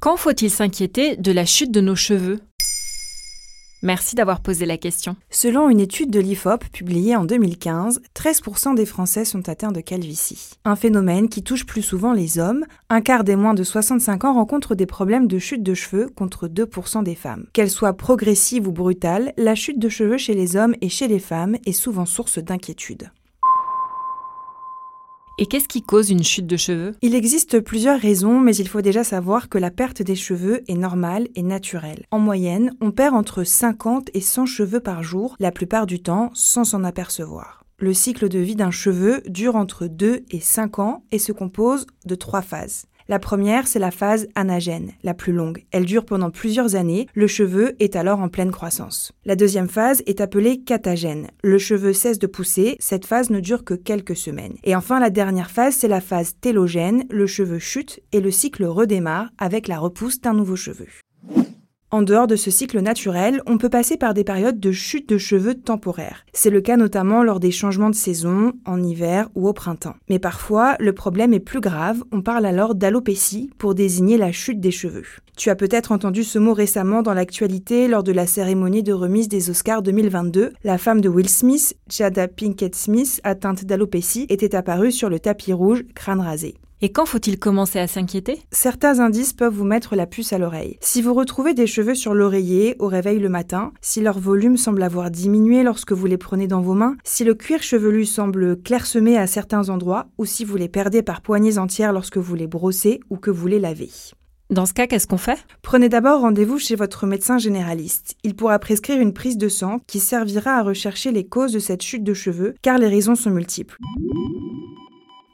Quand faut-il s'inquiéter de la chute de nos cheveux? Merci d'avoir posé la question. Selon une étude de l'IFOP publiée en 2015, 13% des Français sont atteints de calvitie. Un phénomène qui touche plus souvent les hommes. Un quart des moins de 65 ans rencontrent des problèmes de chute de cheveux contre 2% des femmes. Qu'elle soit progressive ou brutale, la chute de cheveux chez les hommes et chez les femmes est souvent source d'inquiétude. Et qu'est-ce qui cause une chute de cheveux? Il existe plusieurs raisons, mais il faut déjà savoir que la perte des cheveux est normale et naturelle. En moyenne, on perd entre 50 et 100 cheveux par jour, la plupart du temps sans s'en apercevoir. Le cycle de vie d'un cheveu dure entre 2 et 5 ans et se compose de trois phases. La première, c'est la phase anagène, la plus longue. Elle dure pendant plusieurs années, le cheveu est alors en pleine croissance. La deuxième phase est appelée catagène. Le cheveu cesse de pousser, cette phase ne dure que quelques semaines. Et enfin, la dernière phase, c'est la phase télogène, le cheveu chute et le cycle redémarre avec la repousse d'un nouveau cheveu. En dehors de ce cycle naturel, on peut passer par des périodes de chute de cheveux temporaires. C'est le cas notamment lors des changements de saison, en hiver ou au printemps. Mais parfois, le problème est plus grave, on parle alors d'alopécie pour désigner la chute des cheveux. Tu as peut-être entendu ce mot récemment dans l'actualité lors de la cérémonie de remise des Oscars 2022. La femme de Will Smith, Jada Pinkett Smith, atteinte d'alopécie, était apparue sur le tapis rouge, crâne rasé. Et quand faut-il commencer à s'inquiéter? Certains indices peuvent vous mettre la puce à l'oreille. Si vous retrouvez des cheveux sur l'oreiller au réveil le matin, si leur volume semble avoir diminué lorsque vous les prenez dans vos mains, si le cuir chevelu semble clairsemé à certains endroits, ou si vous les perdez par poignées entières lorsque vous les brossez ou que vous les lavez. Dans ce cas, qu'est-ce qu'on fait? Prenez d'abord rendez-vous chez votre médecin généraliste. Il pourra prescrire une prise de sang qui servira à rechercher les causes de cette chute de cheveux, car les raisons sont multiples.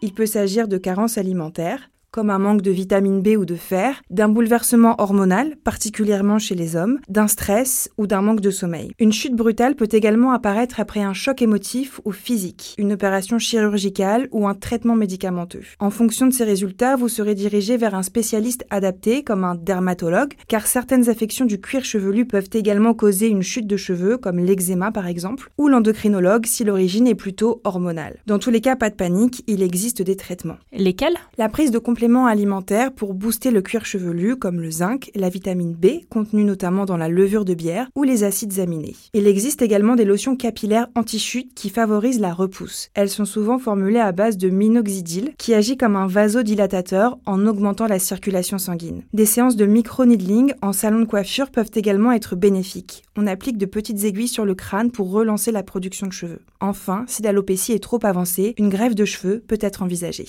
Il peut s'agir de carences alimentaires, comme un manque de vitamine B ou de fer, d'un bouleversement hormonal, particulièrement chez les hommes, d'un stress ou d'un manque de sommeil. Une chute brutale peut également apparaître après un choc émotif ou physique, une opération chirurgicale ou un traitement médicamenteux. En fonction de ces résultats, vous serez dirigé vers un spécialiste adapté, comme un dermatologue, car certaines affections du cuir chevelu peuvent également causer une chute de cheveux, comme l'eczéma par exemple, ou l'endocrinologue si l'origine est plutôt hormonale. Dans tous les cas, pas de panique, il existe des traitements. Lesquels? La prise de compléments alimentaires pour booster le cuir chevelu comme le zinc, la vitamine B contenue notamment dans la levure de bière ou les acides aminés. Il existe également des lotions capillaires anti-chute qui favorisent la repousse. Elles sont souvent formulées à base de minoxidil qui agit comme un vasodilatateur en augmentant la circulation sanguine. Des séances de micro-needling en salon de coiffure peuvent également être bénéfiques. On applique de petites aiguilles sur le crâne pour relancer la production de cheveux. Enfin, si l'alopécie est trop avancée, une greffe de cheveux peut être envisagée.